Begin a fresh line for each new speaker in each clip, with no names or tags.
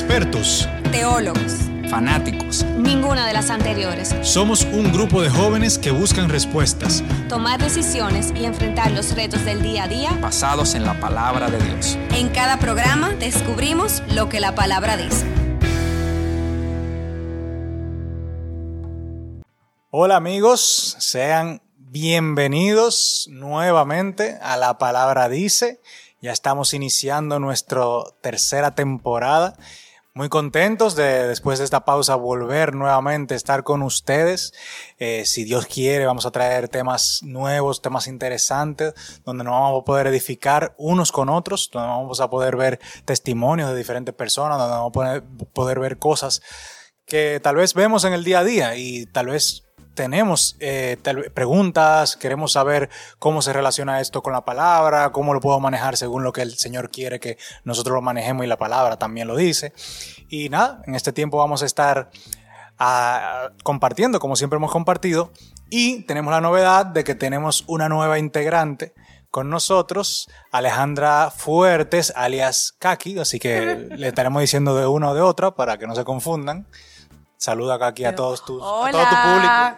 expertos,
teólogos,
fanáticos.
Ninguna de las anteriores.
Somos un grupo de jóvenes que buscan respuestas,
tomar decisiones y enfrentar los retos del día a día
basados en la palabra de Dios.
En cada programa descubrimos lo que la palabra dice.
Hola amigos, sean bienvenidos nuevamente a La Palabra Dice. Ya estamos iniciando nuestra tercera temporada. Muy contentos de después de esta pausa volver nuevamente a estar con ustedes. Eh, si Dios quiere, vamos a traer temas nuevos, temas interesantes, donde nos vamos a poder edificar unos con otros, donde vamos a poder ver testimonios de diferentes personas, donde vamos a poder, poder ver cosas que tal vez vemos en el día a día y tal vez tenemos eh, preguntas, queremos saber cómo se relaciona esto con la palabra, cómo lo puedo manejar según lo que el Señor quiere que nosotros lo manejemos y la palabra también lo dice. Y nada, en este tiempo vamos a estar ah, compartiendo como siempre hemos compartido y tenemos la novedad de que tenemos una nueva integrante con nosotros, Alejandra Fuertes, alias Kaki, así que le estaremos diciendo de una o de otra para que no se confundan. Saluda acá aquí a todos tus, a todo tu público.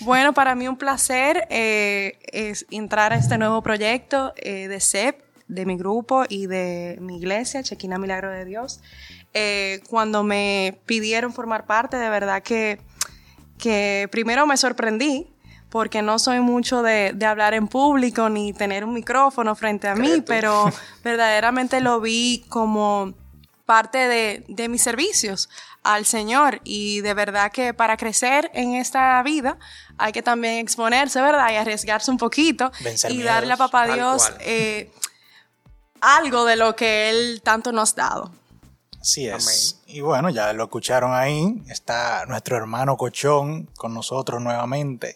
Bueno, para mí un placer eh, es entrar a este nuevo proyecto eh, de CEP, de mi grupo y de mi iglesia, Chequina Milagro de Dios. Eh, cuando me pidieron formar parte, de verdad que, que primero me sorprendí, porque no soy mucho de, de, hablar en público ni tener un micrófono frente a mí, pero verdaderamente lo vi como parte de, de mis servicios al Señor y de verdad que para crecer en esta vida hay que también exponerse, ¿verdad? Y arriesgarse un poquito y darle a papá Dios eh, algo de lo que Él tanto nos ha dado.
Así es. Y bueno, ya lo escucharon ahí. Está nuestro hermano Cochón con nosotros nuevamente.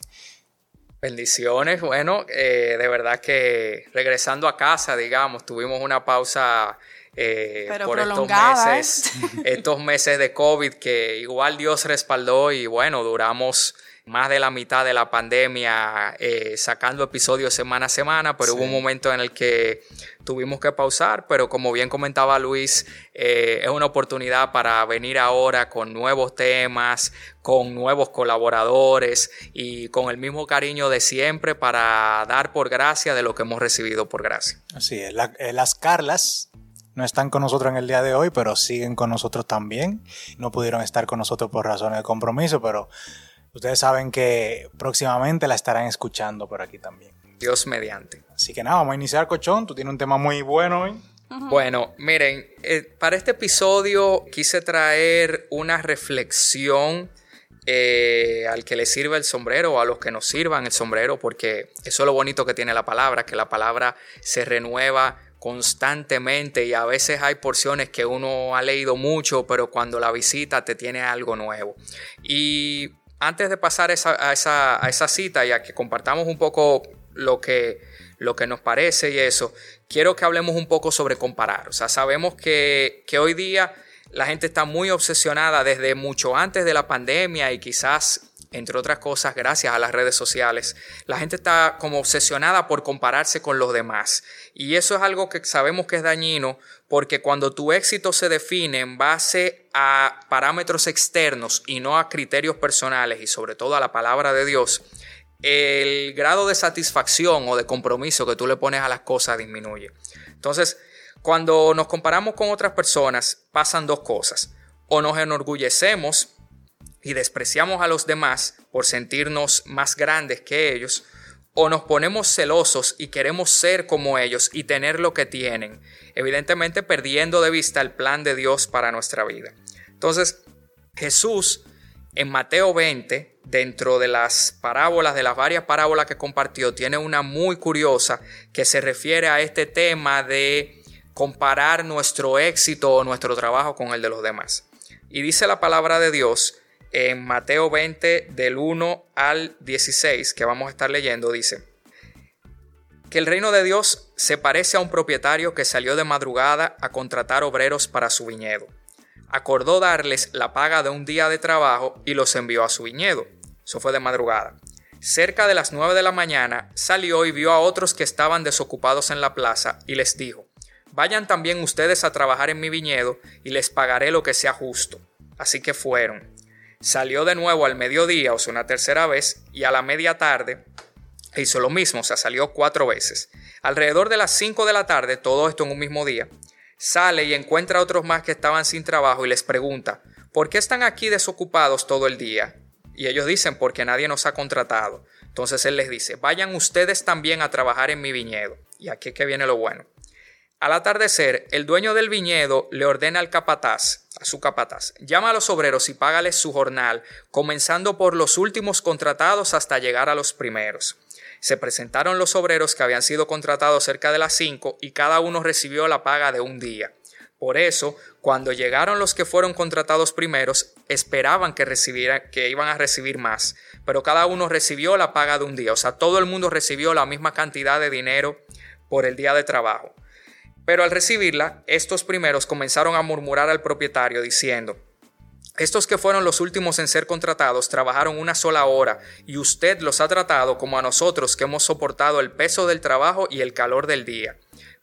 Bendiciones. Bueno, eh, de verdad que regresando a casa, digamos, tuvimos una pausa eh, por estos meses, estos meses de COVID que igual Dios respaldó y bueno, duramos más de la mitad de la pandemia eh, sacando episodios semana a semana, pero hubo un momento en el que tuvimos que pausar, pero como bien comentaba Luis, eh, es una oportunidad para venir ahora con nuevos temas, con nuevos colaboradores y con el mismo cariño de siempre para dar por gracia de lo que hemos recibido por gracia.
Así es, las Carlas no están con nosotros en el día de hoy, pero siguen con nosotros también. No pudieron estar con nosotros por razones de compromiso, pero ustedes saben que próximamente la estarán escuchando por aquí también.
Dios mediante.
Así que nada, vamos a iniciar, Cochón. Tú tienes un tema muy bueno hoy.
Bueno, miren, eh, para este episodio quise traer una reflexión eh, al que le sirva el sombrero o a los que nos sirvan el sombrero, porque eso es lo bonito que tiene la palabra, que la palabra se renueva constantemente y a veces hay porciones que uno ha leído mucho, pero cuando la visita te tiene algo nuevo. Y antes de pasar a, esa, a esa cita y a que compartamos un poco lo que, lo que nos parece y eso, quiero que hablemos un poco sobre comparar. O sea, sabemos que, que hoy día la gente está muy obsesionada desde mucho antes de la pandemia y quizás entre otras cosas, gracias a las redes sociales, la gente está como obsesionada por compararse con los demás. Y eso es algo que sabemos que es dañino porque cuando tu éxito se define en base a parámetros externos y no a criterios personales y sobre todo a la palabra de Dios, el grado de satisfacción o de compromiso que tú le pones a las cosas disminuye. Entonces, cuando nos comparamos con otras personas, pasan dos cosas. O nos enorgullecemos y despreciamos a los demás por sentirnos más grandes que ellos, o nos ponemos celosos y queremos ser como ellos y tener lo que tienen, evidentemente perdiendo de vista el plan de Dios para nuestra vida. Entonces, Jesús en Mateo 20, dentro de las parábolas, de las varias parábolas que compartió, tiene una muy curiosa que se refiere a este tema de comparar nuestro éxito o nuestro trabajo con el de los demás. Y dice la palabra de Dios en Mateo 20 del 1 al 16 que vamos a estar leyendo dice que el reino de Dios se parece a un propietario que salió de madrugada a contratar obreros para su viñedo. Acordó darles la paga de un día de trabajo y los envió a su viñedo. Eso fue de madrugada. Cerca de las 9 de la mañana salió y vio a otros que estaban desocupados en la plaza y les dijo, vayan también ustedes a trabajar en mi viñedo y les pagaré lo que sea justo. Así que fueron. Salió de nuevo al mediodía, o sea, una tercera vez, y a la media tarde hizo lo mismo, o sea, salió cuatro veces. Alrededor de las cinco de la tarde, todo esto en un mismo día, sale y encuentra a otros más que estaban sin trabajo y les pregunta, ¿por qué están aquí desocupados todo el día? Y ellos dicen, porque nadie nos ha contratado. Entonces él les dice, vayan ustedes también a trabajar en mi viñedo. Y aquí es que viene lo bueno. Al atardecer, el dueño del viñedo le ordena al capataz, a su capataz, llama a los obreros y págales su jornal, comenzando por los últimos contratados hasta llegar a los primeros. Se presentaron los obreros que habían sido contratados cerca de las cinco y cada uno recibió la paga de un día. Por eso, cuando llegaron los que fueron contratados primeros, esperaban que que iban a recibir más, pero cada uno recibió la paga de un día, o sea, todo el mundo recibió la misma cantidad de dinero por el día de trabajo. Pero al recibirla, estos primeros comenzaron a murmurar al propietario diciendo, estos que fueron los últimos en ser contratados trabajaron una sola hora y usted los ha tratado como a nosotros que hemos soportado el peso del trabajo y el calor del día.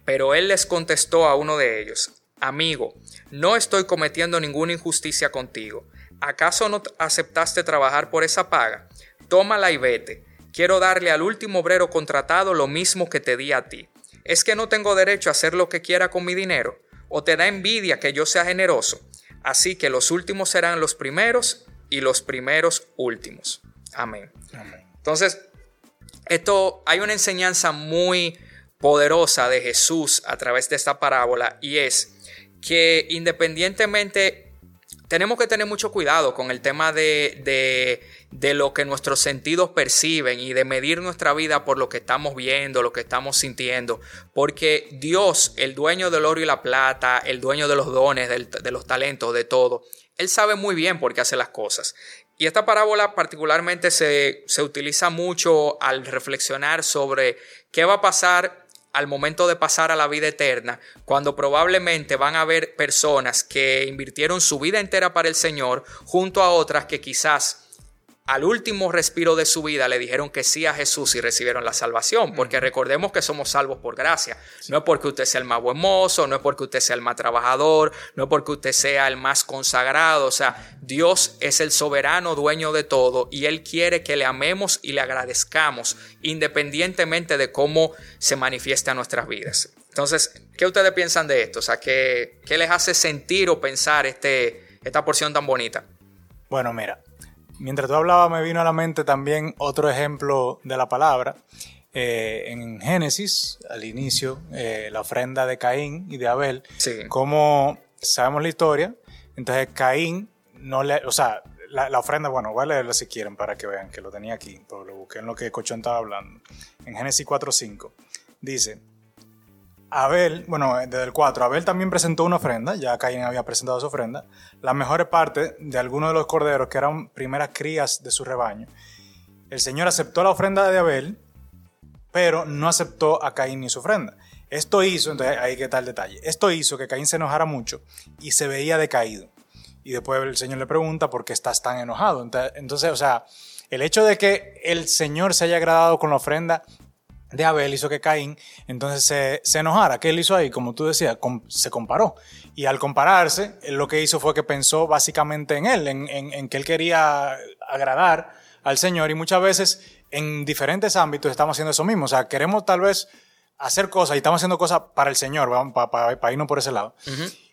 Pero él les contestó a uno de ellos, Amigo, no estoy cometiendo ninguna injusticia contigo. ¿Acaso no aceptaste trabajar por esa paga? Tómala y vete. Quiero darle al último obrero contratado lo mismo que te di a ti. ¿Es que no tengo derecho a hacer lo que quiera con mi dinero? ¿O te da envidia que yo sea generoso? Así que los últimos serán los primeros y los primeros últimos. Amén. Entonces, esto hay una enseñanza muy poderosa de Jesús a través de esta parábola y es que independientemente tenemos que tener mucho cuidado con el tema de, de, lo que nuestros sentidos perciben y de medir nuestra vida por lo que estamos viendo, lo que estamos sintiendo, porque Dios, el dueño del oro y la plata, el dueño de los dones, de los talentos, de todo, Él sabe muy bien por qué hace las cosas. Y esta parábola particularmente se, se utiliza mucho al reflexionar sobre qué va a pasar al momento de pasar a la vida eterna, cuando probablemente van a haber personas que invirtieron su vida entera para el Señor, junto a otras que quizás al último respiro de su vida le dijeron que sí a Jesús y recibieron la salvación, porque recordemos que somos salvos por gracia. No es porque usted sea el más buen mozo, no es porque usted sea el más trabajador, no es porque usted sea el más consagrado, o sea, Dios es el soberano dueño de todo y Él quiere que le amemos y le agradezcamos independientemente de cómo se manifieste a nuestras vidas. Entonces, ¿qué ustedes piensan de esto? O sea, ¿qué, qué les hace sentir o pensar este, esta porción tan bonita?
Bueno, mira, Mientras tú hablabas me vino a la mente también otro ejemplo de la palabra. Eh, en Génesis, al inicio, eh, la ofrenda de Caín y de Abel,
sí.
como sabemos la historia, entonces Caín no le, o sea, la, ofrenda, bueno, voy a leerla si quieren para que vean que lo tenía aquí, pero lo busqué en lo que Cochón estaba hablando. En Génesis 4.5 dice, Abel, bueno, desde el 4, Abel también presentó una ofrenda, ya Caín había presentado su ofrenda, la mejor parte de algunos de los corderos que eran primeras crías de su rebaño. El Señor aceptó la ofrenda de Abel, pero no aceptó a Caín ni su ofrenda. Esto hizo, entonces ahí que está el detalle, esto hizo que Caín se enojara mucho y se veía decaído. Y después el Señor le pregunta por qué estás tan enojado. Entonces, o sea, el hecho de que el Señor se haya agradado con la ofrenda de Abel hizo que Caín entonces se, se, enojara. ¿Qué él hizo ahí? Como tú decías, se comparó. Y al compararse, él lo que hizo fue que pensó básicamente en él, en, en, en, que él quería agradar al Señor. Y muchas veces en diferentes ámbitos estamos haciendo eso mismo. O sea, queremos tal vez hacer cosas y estamos haciendo cosas para el Señor, para, para, para irnos por ese lado.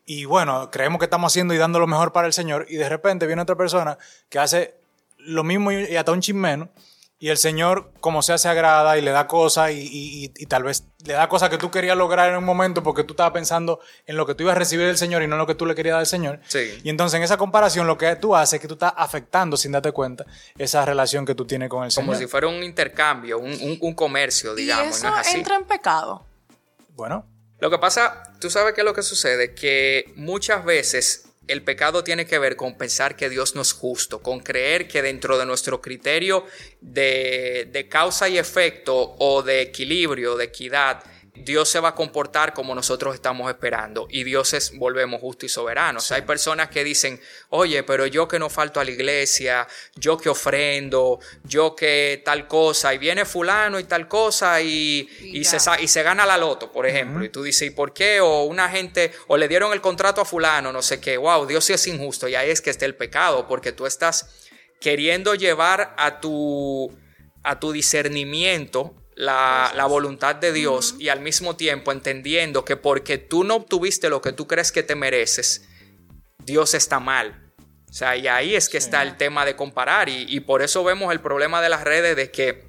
Y bueno, creemos que estamos haciendo y dando lo mejor para el Señor. Y de repente viene otra persona que hace lo mismo y hasta un chin menos y el Señor, como sea, se agrada y le da cosas y, tal vez le da cosas que tú querías lograr en un momento porque tú estabas pensando en lo que tú ibas a recibir del Señor y no en lo que tú le querías dar al Señor.
Sí.
Y entonces en esa comparación lo que tú haces es que tú estás afectando sin darte cuenta esa relación que tú tienes con el Señor.
Como si fuera un intercambio, un, un, comercio, digamos.
¿Y eso entra en pecado?
Bueno.
Lo que pasa, tú sabes qué es lo que sucede, que muchas veces el pecado tiene que ver con pensar que Dios no es justo, con creer que dentro de nuestro criterio de, causa y efecto o de equilibrio, de equidad, Dios se va a comportar como nosotros estamos esperando y Dios es, volvemos, justo y soberano. O sea, hay personas que dicen, oye, pero yo que no falto a la iglesia, yo que ofrendo, yo que tal cosa, y viene fulano y tal cosa y, y, se, y se, gana la loto, por ejemplo. Y tú dices, ¿y por qué? O una gente, o le dieron el contrato a fulano, no sé qué, wow, Dios sí es injusto y ahí es que está el pecado, porque tú estás queriendo llevar a tu, a tu discernimiento la, voluntad de Dios y al mismo tiempo entendiendo que porque tú no obtuviste lo que tú crees que te mereces, Dios está mal. O sea, y ahí es que está el tema de comparar y, y, por eso vemos el problema de las redes de que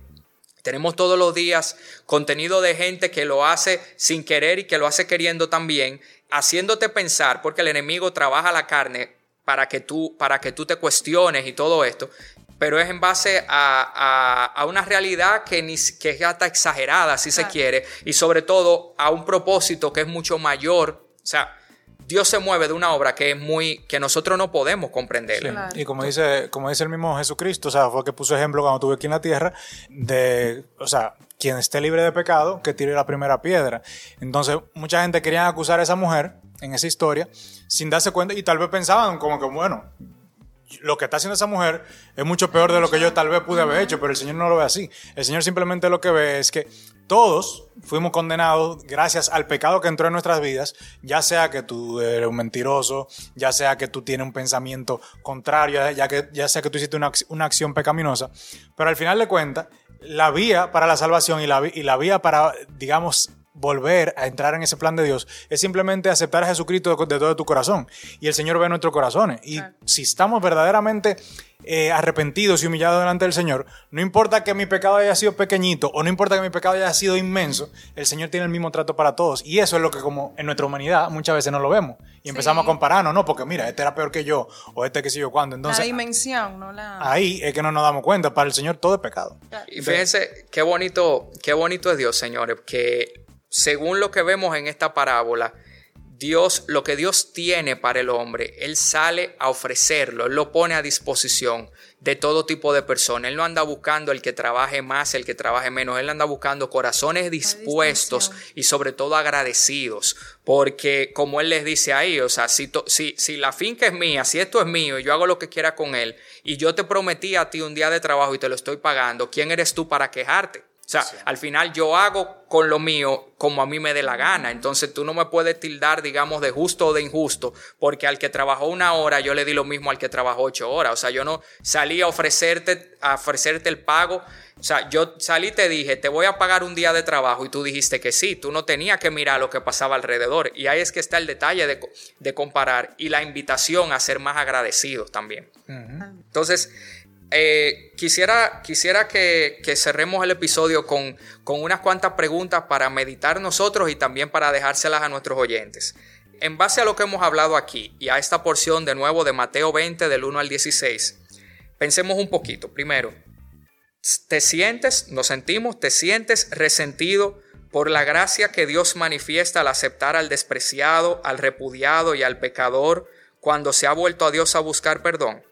tenemos todos los días contenido de gente que lo hace sin querer y que lo hace queriendo también, haciéndote pensar, porque el enemigo trabaja la carne para que tú, para que tú te cuestiones y todo esto, pero es en base a, una realidad que, ni, que es hasta exagerada, si se quiere, y sobre todo a un propósito que es mucho mayor. O sea, Dios se mueve de una obra que es muy, que nosotros no podemos comprender.
Y como dice, como dice el mismo Jesucristo, o sea, fue que puso ejemplo cuando estuve aquí en la tierra, de, o sea, quien esté libre de pecado, que tire la primera piedra. Entonces, mucha gente quería acusar a esa mujer en esa historia, sin darse cuenta, y tal vez pensaban como que, bueno, lo que está haciendo esa mujer es mucho peor de lo que yo tal vez pude haber hecho, pero el Señor no lo ve así. El Señor simplemente lo que ve es que todos fuimos condenados gracias al pecado que entró en nuestras vidas, ya sea que tú eres un mentiroso, ya sea que tú tienes un pensamiento contrario, ya, que, ya sea que tú hiciste una, una acción pecaminosa, pero al final de cuentas, la vía para la salvación y la, y la vía para, digamos, volver a entrar en ese plan de Dios es simplemente aceptar a Jesucristo de, todo tu corazón. Y el Señor ve nuestros corazones. Y si estamos verdaderamente eh, arrepentidos y humillados delante del Señor, no importa que mi pecado haya sido pequeñito o no importa que mi pecado haya sido inmenso, el Señor tiene el mismo trato para todos. Y eso es lo que como en nuestra humanidad muchas veces no lo vemos. Y empezamos a compararnos, no, porque mira, este era peor que yo o este que sé yo cuándo. Entonces,
la dimensión, no la...
Ahí es que no nos damos cuenta. Para el Señor todo es pecado.
Y fíjense qué bonito, qué bonito es Dios, señores, que según lo que vemos en esta parábola, Dios, lo que Dios tiene para el hombre, Él sale a ofrecerlo, Él lo pone a disposición de todo tipo de personas. Él no anda buscando el que trabaje más, el que trabaje menos, Él anda buscando corazones dispuestos y sobre todo agradecidos, porque como Él les dice ahí, o sea, si, si, si la finca es mía, si esto es mío y yo hago lo que quiera con Él, y yo te prometí a ti un día de trabajo y te lo estoy pagando, ¿quién eres tú para quejarte? O sea, al final yo hago con lo mío como a mí me dé la gana. Entonces tú no me puedes tildar, digamos, de justo o de injusto, porque al que trabajó una hora yo le di lo mismo al que trabajó ocho horas. O sea, yo no salí a ofrecerte, a ofrecerte el pago. O sea, yo salí y te dije, te voy a pagar un día de trabajo y tú dijiste que sí. Tú no tenías que mirar lo que pasaba alrededor. Y ahí es que está el detalle de, comparar y la invitación a ser más agradecidos también. Entonces, eh, quisiera, quisiera que, cerremos el episodio con, con unas cuantas preguntas para meditar nosotros y también para dejárselas a nuestros oyentes. En base a lo que hemos hablado aquí y a esta porción de nuevo de Mateo 20 del 1 al 16, pensemos un poquito. Primero, ¿te sientes, nos sentimos, te sientes resentido por la gracia que Dios manifiesta al aceptar al despreciado, al repudiado y al pecador cuando se ha vuelto a Dios a buscar perdón?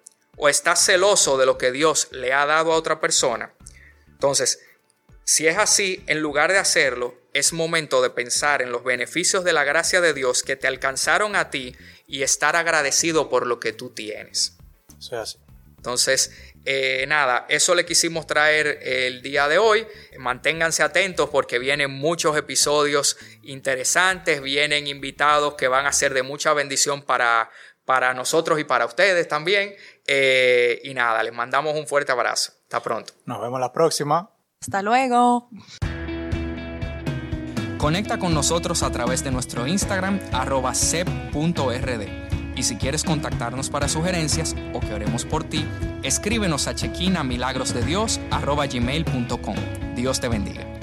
O está celoso de lo que Dios le ha dado a otra persona, entonces, si es así, en lugar de hacerlo, es momento de pensar en los beneficios de la gracia de Dios que te alcanzaron a ti y estar agradecido por lo que tú tienes. Entonces, eh, nada, eso le quisimos traer el día de hoy. Manténganse atentos porque vienen muchos episodios interesantes, vienen invitados que van a ser de mucha bendición para, para nosotros y para ustedes también. Eh, y nada, les mandamos un fuerte abrazo. Hasta pronto.
Nos vemos la próxima.
Hasta luego.
Conecta con nosotros a través de nuestro Instagram arroba sep.rd. Y si quieres contactarnos para sugerencias o que oremos por ti, escríbenos a chequinamilagrosdedios arroba gmail.com. Dios te bendiga.